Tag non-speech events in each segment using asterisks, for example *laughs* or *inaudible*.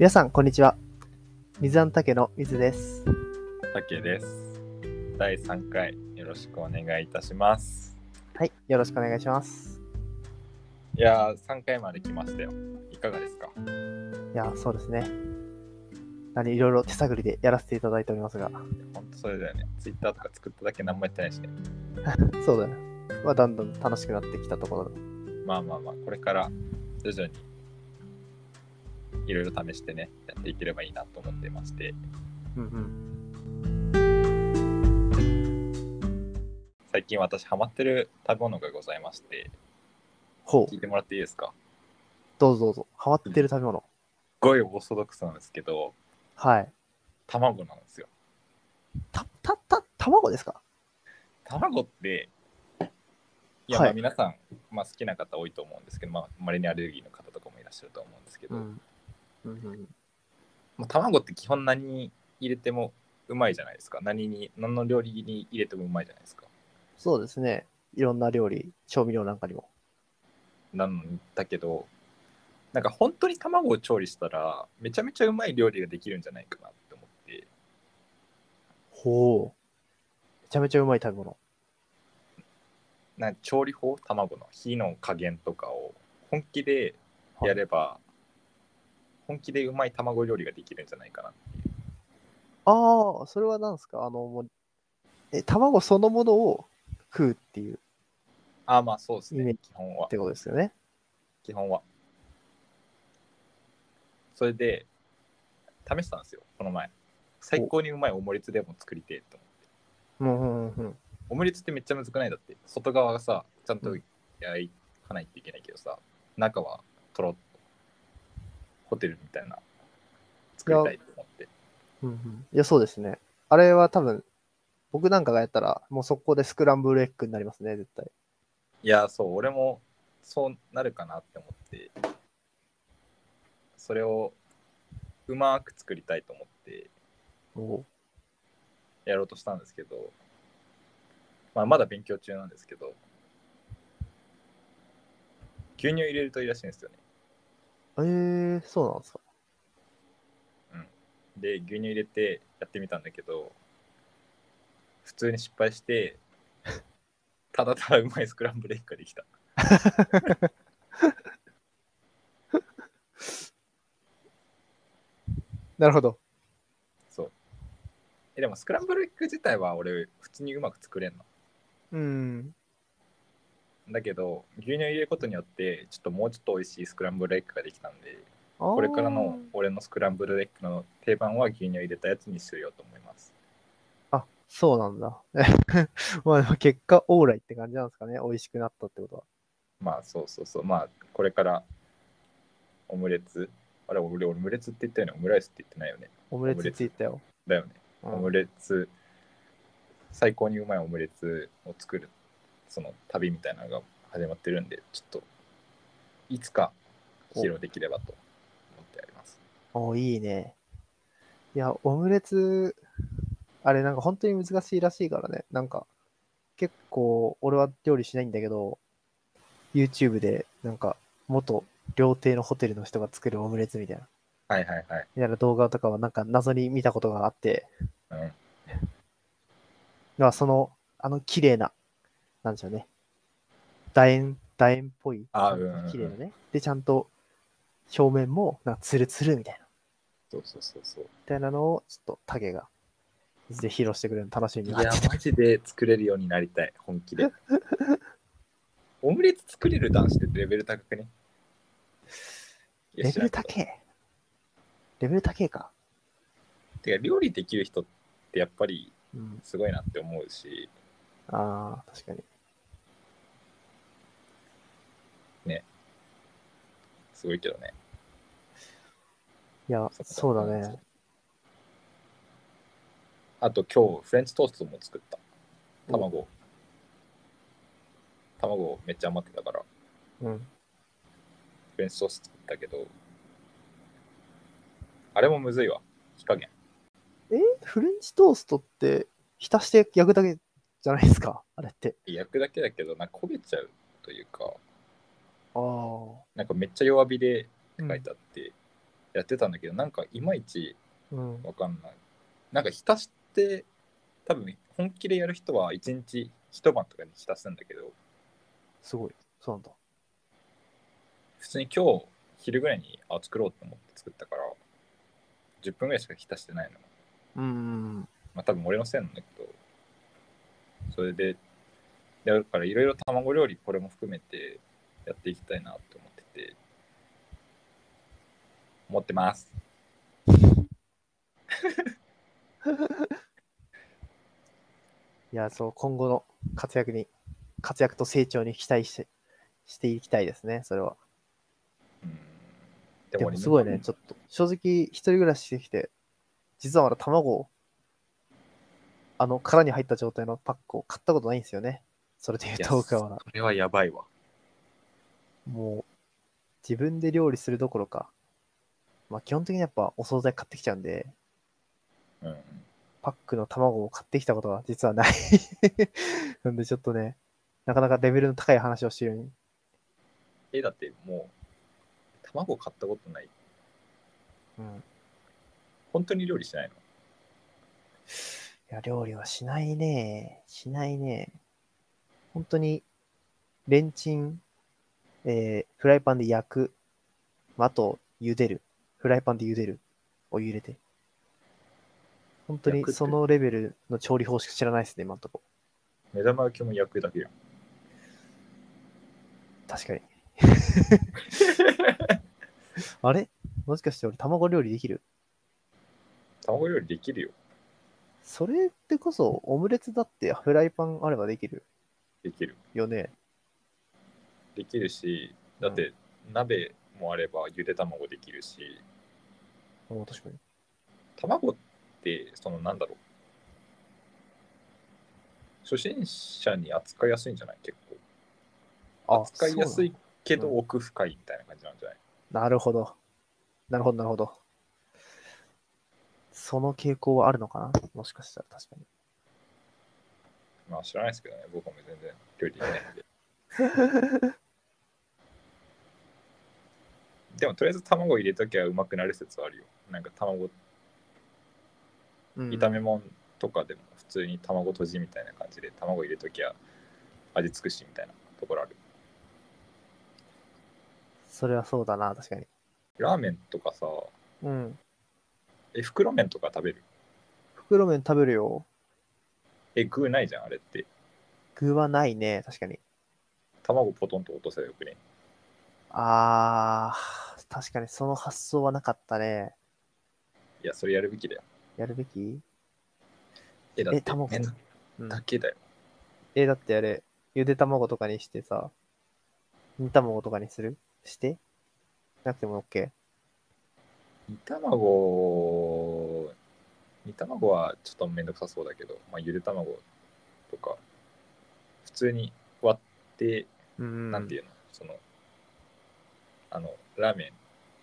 皆さん、こんにちは。水安竹の水です。たけです。第3回よろしくお願いいたします。はい、よろしくお願いします。いやー、3回まで来ましたよ。いかがですか？いや、そうですね。何、いろいろ手探りでやらせていただいておりますが、ほんとそれだよね。Twitter とか作っただけ何もやってないしね。*laughs* そうだね。まあ、だんだん楽しくなってきたところで。まあまあまあ、これから徐々にいろいろ試してね、やっていければいいなと思ってまして、うんうん。最近私ハマってる食べ物がございまして、ほう聞い、てもらっていいですか？どうぞどうぞ。ハマってる食べ物。すごいオーソドックスなんですけど、はい。卵なんですよ。た、た、た、卵ですか？卵って、いや、はいまあ皆さん、まあ、好きな方多いと思うんですけど、まあ、まれにアレルギーの方とかもいらっしゃると思うんですけど、ん。うんうん。まあ、卵って基本何に入れてもうまいじゃないですか。何に、何の料理に入れてもうまいじゃないですか。そうですね。いろんな料理、調味料なんかにも。なんだけど、なんか本当に卵を調理したら、めちゃめちゃうまい料理ができるんじゃないかなって思って、ほう。めちゃめちゃうまい食べ物。な調理法、卵の火の加減とかを本気でやれば、本気でうまい卵料理ができるんじゃないかなっていう。ああ、それは何ですか？あの、もう、え、卵そのものを食うっていうああ、まあそうですねイメージ、基本はっ。てことですよね。基本は。それで、試したんですよ、この前。最高にうまいオムレツでも作りてえと思って。うんうんうんうん。オムレツってめっちゃ難くない？だって。外側がさ、ちゃんとうん焼かないといけないけどさ、中はとろっと、ホテルみたいな、作りたいと思って。うんうん、いや、そうですね。あれは多分、僕なんかがやったら、もう速攻でスクランブルエッグになりますね、絶対。いや、そう、俺もそうなるかなって思って、それをうまく作りたいと思って、おやろうとしたんですけど、まあ、まだ勉強中なんですけど、牛乳入れるといいらしいんですよね。えー、そうなんですか。で、牛乳入れてやってみたんだけど、普通に失敗して、*laughs* ただただうまいスクランブルエッグができた。*laughs* なるほど。そう。えでもスクランブルエッグ自体は俺普通にうまく作れんの？うん。だけど、牛乳入れることによって、ちょっともうちょっと美味しいスクランブルエッグができたんで、ここれからの俺のスクランブルエッグの定番は牛乳入れたやつにしようと思います。あ、そうなんだ。*laughs* まあ、結果、オーライって感じなんですかね。美味しくなったってことは。まあそうそうそう。まあこれからオムレツ。あれ俺オムレツって言ったよね。オムライスって言ってないよね。オムレツって言ったよ。だよね。うんオムレツ、最高にうまいオムレツを作るその旅みたいなのが始まってるんで、ちょっといつか披露できればと思ってあります。おいいね。いや、オムレツ、あれなんか本当に難しいらしいからね。なんか、結構、俺は料理しないんだけど、YouTube で、なんか、元料亭のホテルの人が作るオムレツみたいな、はいはいはい。みたいな動画とかはなんか謎に見たことがあって、うん、まあその、あの綺麗な、なんでしょうね。楕円、楕円っぽい、あうん綺麗なね。で、ちゃんと表面も、なんかツルツルみたいな。そうそうそうそう。みたいなのを、ちょっとタゲが、いずれ披露してくれるの楽しみいやになって、マジで作れるようになりたい、本気で。*laughs* オムレツ作れる男子ってレベル高くね？いやレベル知らんけど高え。レベル高えか。てか、料理できる人ってやっぱりうん。すごいなって思うし、ああ、確かに。すごいけどね。いや、そうだね。あと今日、フレンチトーストも作った。卵。卵めっちゃ余ってたから、うん。フレンチトースト作ったけど、あれもむずいわ。火加減。え？フレンチトーストって、浸して焼くだけじゃないですか？あれって。焼くだけだけど、なんか焦げちゃうというか。なんかめっちゃ弱火でって書いてあって、やってたんだけどなんかいまいちうん。わかんないなんか浸して多分本気でやる人は一日一晩とかに浸すんだけどすごい。そうなんだ。普通に今日昼ぐらいにあ作ろうと思って作ったから10分ぐらいしか浸してないのうんうんまあ多分俺のせいなんだけどそれでだからいろいろ卵料理これも含めてやっていきたいなと思ってて思ってます *laughs* いや、そう、今後の活躍に、活躍と成長に期待して、していきたいですね、それは。うんでもすごいね、ちょっと、正直、一人暮らししてきて、実はまだ卵を、あの、殻に入った状態のパックを買ったことないんですよね。それで言うと、僕はまだ。それはやばいわもう、自分で料理するどころか、まあ基本的にやっぱお惣菜買ってきちゃうんで、うんパックの卵を買ってきたことは実はない。*laughs* なんでちょっとね、なかなかレベルの高い話をしてるように。えだってもう卵買ったことないうん。本当に料理しないの？いや、料理はしないね。しないね。本当に、レンチン、えーフライパンで焼く、まああと、茹でる。フライパンで茹でる。お湯入れて。本当にそのレベルの調理法しか知らないですね、今んとこ。目玉焼きも焼くだけやん確かに。*laughs* あれ？もしかして俺卵料理できる？卵料理できるよそれってこそオムレツだってフライパンあればできる？できるよね。できるしだって鍋もあればゆで卵できるし。うん、確かに。卵ってそのなんだろう。初心者に扱いやすいんじゃない？結構。扱いやすいけどうん奥深いみたいな感じなんじゃない、なるほど。なるほど、なるほど。その傾向はあるのかな？もしかしたら確かに。まあ知らないですけどね。僕も全然料理できないんで *laughs* でもとりあえず卵入れときゃうまくなる説はあるよなんか卵うん、炒め物とかでも普通に卵とじみたいな感じで卵入れときゃ味付くしみたいなところあるそれはそうだな、確かに。ラーメンとかさうん。え袋麺とか食べる？袋麺食べるよ。え具ないじゃんあれって具はないね、確かに。卵ポトンと落とせばよくね？あー、確かにその発想はなかったね。いやそれやるべきだよ。やるべき？えだってえ卵？麺うん。だけだよ。え、だってあれ、ゆで卵とかにしてさ、煮卵とかにする？して？なくても OK? 煮卵煮卵はちょっとめんどくさそうだけど、まあ、ゆで卵とか普通に割ってうん。なんていうの、その、あの、ラーメン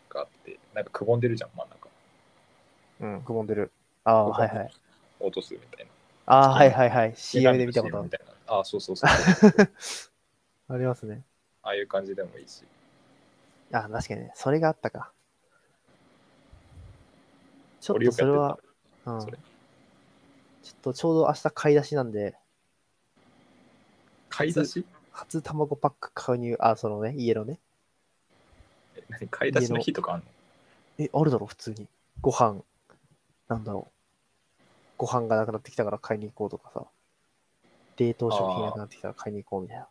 があって、なんかくぼんでるじゃん、真ん中。うん、くぼんでる。ああ、はいはい。。落とすみたいな。ああ、はいはいはい。CM で見たことある。みたいな。ああ、そうそうそう。あ *laughs* ありますね。あいう感じでもいいし。あ確かにね。それがあったか。ちょっとそれは、うん。ちょっとちょうど明日買い出しなんで、買い出し？初卵パック購入、あ、そのね、家のね。え何買い出しの日とかあんの？え、あるだろ、普通に。ご飯、なんだろう。ご飯がなくなってきたから買いに行こうとかさ。冷凍食品なくなってきたら買いに行こうみたいな。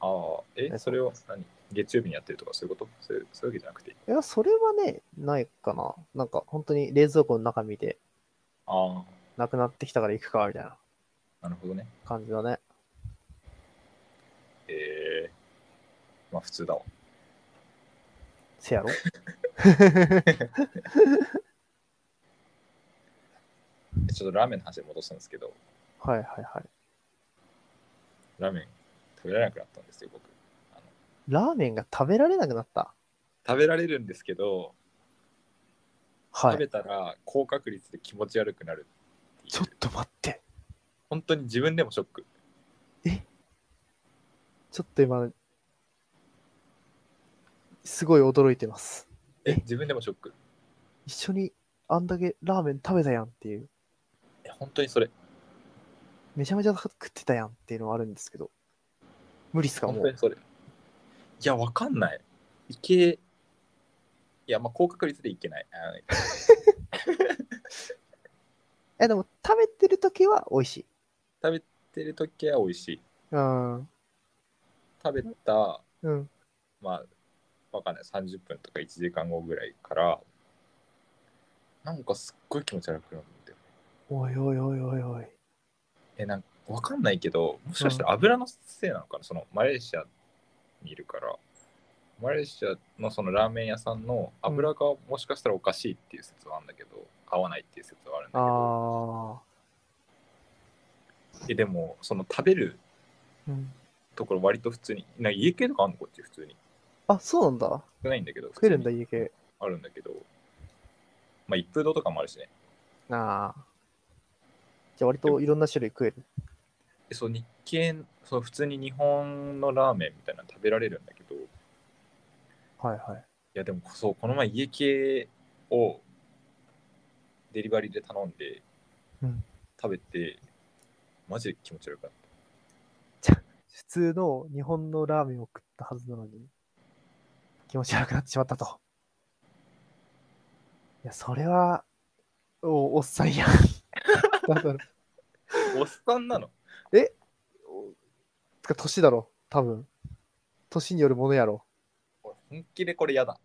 ああ、え、えそれを何？月曜日にやってるとかそういうこと？そういうそういうわけじゃなくて。いや、それはね、ないかな。なんか、本当に冷蔵庫の中見て、あなくなってきたから行くか、みたいなあ、なるほどね。感じだね。ええまあ普通だわ。せやろ *laughs* ちょっとラーメンの話に戻すんですけど、はいはいはい。ラーメン食べられなくなったんですよ、僕。あのラーメンが食べられなくなった。食べられるんですけど、食べはい。たら高確率で気持ち悪くなるっていうちょっと待って。本当に自分でもショックちょっと今、すごい驚いてます。え、自分でもショック。一緒にあんだけラーメン食べたやんっていう、え、本当にそれ。めちゃめちゃ食ってたやんっていうのはあるんですけど、無理っすかもう。本当にそれ。いや、わかんない。いけ、いや、まあ、高確率でいけない。あ *laughs* え、でも食べてるときは美味しい。食べてるときは美味しい。うん。食べた、うん。まあ、わかんない。30分とか1時間後ぐらいから、なんかすっごい気持ち悪くなるんだよ。おいおいおいおいおい。え、なんかわかんないけど、もしかしたら油のせいなのかな、そのマレーシアにいるから、マレーシアのそのラーメン屋さんの油がもしかしたらおかしいっていう説はあるんだけど、合わないっていう説はあるんだけど、あえでも、その食べる。ところ割と普通に、な家系とかあるの？こっち普通に。あ、そうなんだ。少ないんだけど、食えるんだ、家系。あるんだけど、まあ一風堂とかもあるしね。ああ。じゃあ割といろんな種類食える。えそう日系そう普通に日本のラーメンみたいなの食べられるんだけどいはいはい。やでもそうこの前家系をデリバリーで頼んで、うん食べてマジで気持ち悪かっ普通の日本のラーメンを食ったはずなのに、気持ち悪くなってしまったと。いや、それは、おおっさんやん。おっさんなの？おつか、年だろ、多分。年によるものやろ。俺本気でこれ嫌だ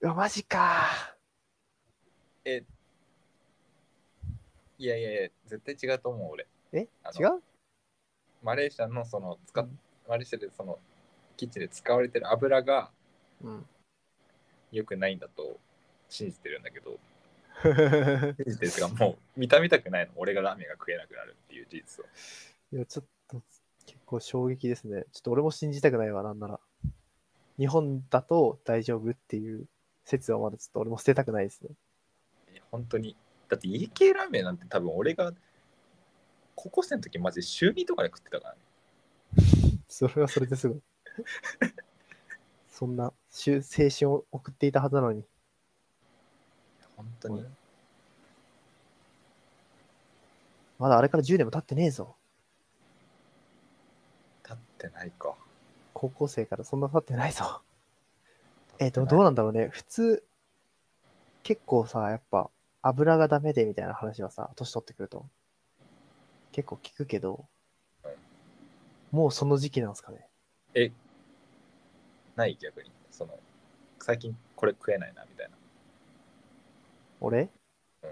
うわ、マジか。えいやいやいや絶対違うと思う俺え？違う？マレーシアのその使っ、うんマレーシアでそのキッチンで使われてる油がうん。良くないんだと信じてるんだけど *laughs* 信じてるっていうかもう見た目たくないの俺がラーメンが食えなくなるっていう事実をいや、ちょっと、結構衝撃ですね。ちょっと俺も信じたくないわ、なんなら。日本だと大丈夫っていう説はまだちょっと俺も捨てたくないですね。本当にだって家系ラーメンなんて多分俺が高校生の時マジで週2とかで食ってたからね *laughs* それはそれですごい。*laughs* そんな青春を送っていたはずなのに。本当にまだあれから10年も経ってねえぞ。立ってないか高校生からそんな経ってないぞ。え、ってないどうなんだろうね。普通、結構さ、やっぱ油がダメでみたいな話はさ、年取ってくると。結構聞くけど、もうその時期なんですかね。えない逆に。その最近これ食えないなみたいな。俺、うん。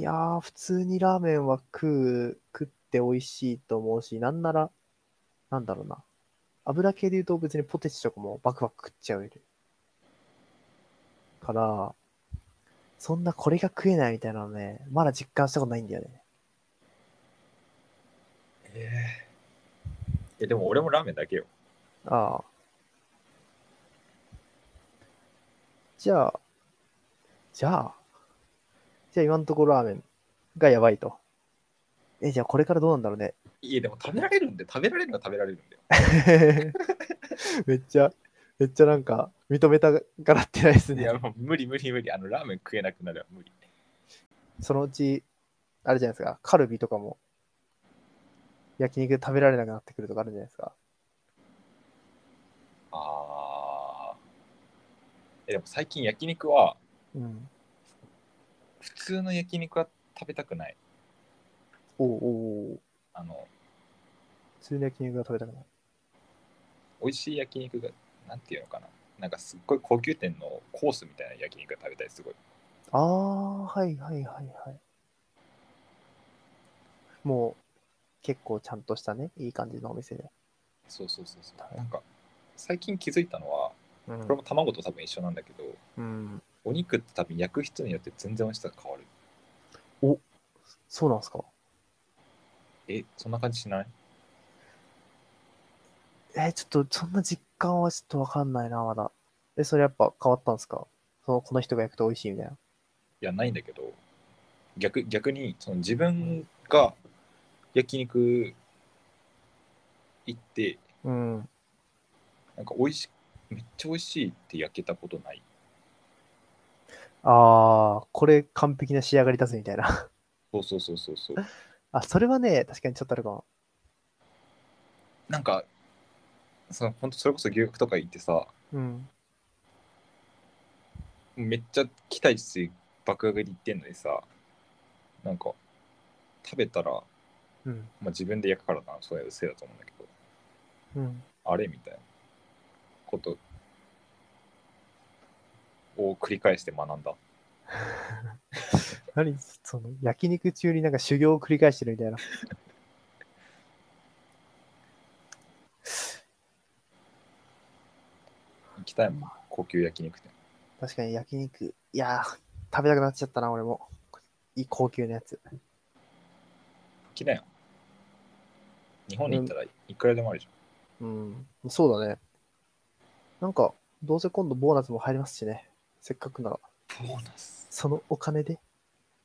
いやー、普通にラーメンは食う、食って美味しいと思うし、なんなら、なんだろうな。油系で言うと別にポテチとかもバクバク食っちゃうから、そんなこれが食えないみたいなのね、まだ実感したことないんだよね。えええでも俺もラーメンだけよ。ああ。じゃあ、じゃあ、じゃあ今のところラーメンがやばいと。え、じゃあこれからどうなんだろうね。いやでも食べられるんで食べられるのは食べられるんだよ *laughs* めっちゃ、めっちゃなんか認めたがらってないですねいや。もう無理無理無理あのラーメン食えなくなるは無理そのうち、あれじゃないですか、カルビとかも焼肉食べられなくなってくるとかあるんじゃないですか。ああえでも最近焼肉はうん。普通の焼肉は食べたくないおうおうおうあの普通の焼肉が食べたくない。美味しい焼肉がなんていうのかななんかすっごい高級店のコースみたいな焼肉が食べたいすごいああ、はいはいはいはい。もう、結構ちゃんとしたね、いい感じのお店で。そうそうそうそう、はいなんか最近気づいたのはうんこれも卵と多分一緒なんだけどうん。お肉って多分焼く人によって全然美味しさが変わるそうなんですか？えそんな感じしない？えーちょっとそんな実感はちょっとわかんないな、まだ。え、それやっぱ変わったんですか？その、この人が焼くと美味しいみたいな。いやないんだけど逆逆にその自分が焼肉行ってうん。なんか美味しめっちゃ美味しいって焼けたことない。ああ、これ完璧な仕上がりだぜみたいな。そうそうそうそうそう。あ、それはね、確かにちょっとあるかも。なんか、その本当それこそ牛角とか行ってさ、うん。めっちゃ期待値爆上がりいってんのにさ、なんか、食べたら、うん。まあ、自分で焼くからな、そういうせいだと思うんだけど、うん。あれみたいなことを繰り返して学んだ。*laughs* 何その、焼肉中になんか修行を繰り返してるみたいな。*laughs* 行きたいもん、高級焼肉店。確かに焼肉。いやー、食べたくなっちゃったな、俺も。いい高級なやつ。行きなよ。日本に行ったらいくらでもあるじうん。そうだね。なんか、どうせ今度ボーナスも入りますしね。せっかくなら。ボーナス。そのお金で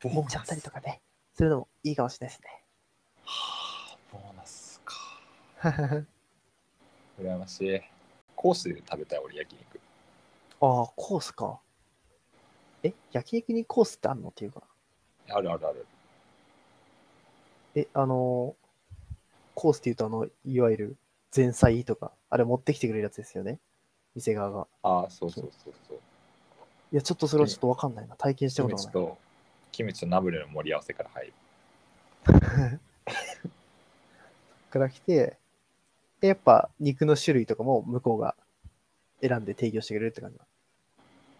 ボ持っちゃったりとかね。するのもいいかもしれないですはあ、ボーナスか。ね。*laughs* 羨ましい。コースで食べたい、俺、焼肉。ああ、コースか。え、焼肉にコースってあるのっていうか。あるあるある。え、あのーコースって言うと、あの、いわゆる前菜とか、あれ持ってきてくれるやつですよね。店側が。ああ、そうそうそうそう。いや、ちょっとそれはちょっとわかんないな。体験したキことがない。と、キムチとナブルの盛り合わせから入る。*laughs* から来て、で、やっぱ肉の種類とかも向こうが選んで提供してくれるって感じだ。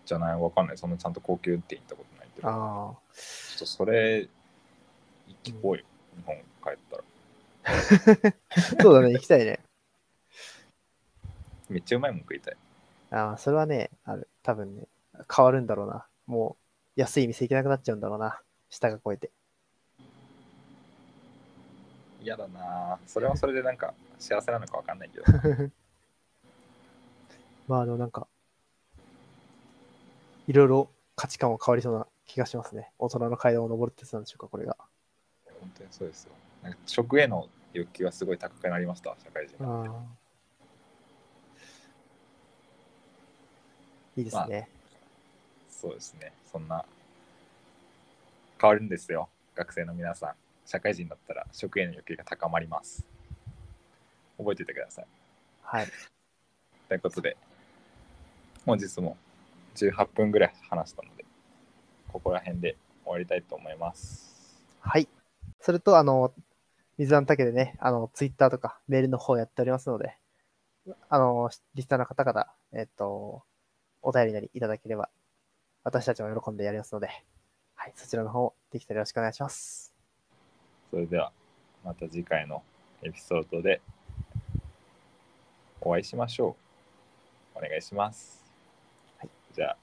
じゃないわかんない。そんなちゃんと高級って行ったことないけど。ちょあっとそれ、聞こうよ。日本帰ったら。あ。そうだね、行きたいね。めっちゃうまいもん食いたい。ああ、それはね、ある。多分ね、変わるんだろうな。もう、安い店行けなくなっちゃうんだろうな。下が超えて。嫌だなぁそれはそれでなんか幸せなのかわかんないけど。*laughs* まあ、あの、なんか、いろいろ価値観も変わりそうな気がしますね。大人の階段を登るってやつなんでしょうか、これが。本当にそうですよ。なんか食への欲求はすごい高くなりました、社会人。ああ。いいですね。そうですね。そんな、変わるんですよ。学生の皆さん。社会人だったら食への欲求が高まります。覚えておいてください。はい。ということで、本日も18分ぐらい話したので、ここら辺で終わりたいと思います。はい。それと、あの、水安竹でね、あの、ツイッターとかメールの方やっておりますので、あの、リスナーの方々、えっと、お便りなりいただければ、私たちも喜んでやりますので、はい、そちらの方、できたらよろしくお願いします。それでは、また次回のエピソードでお会いしましょう。お願いします。はい、じゃあ、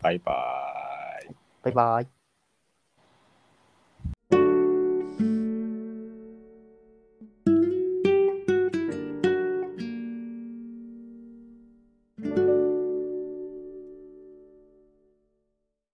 バイバーイ。バイバイ。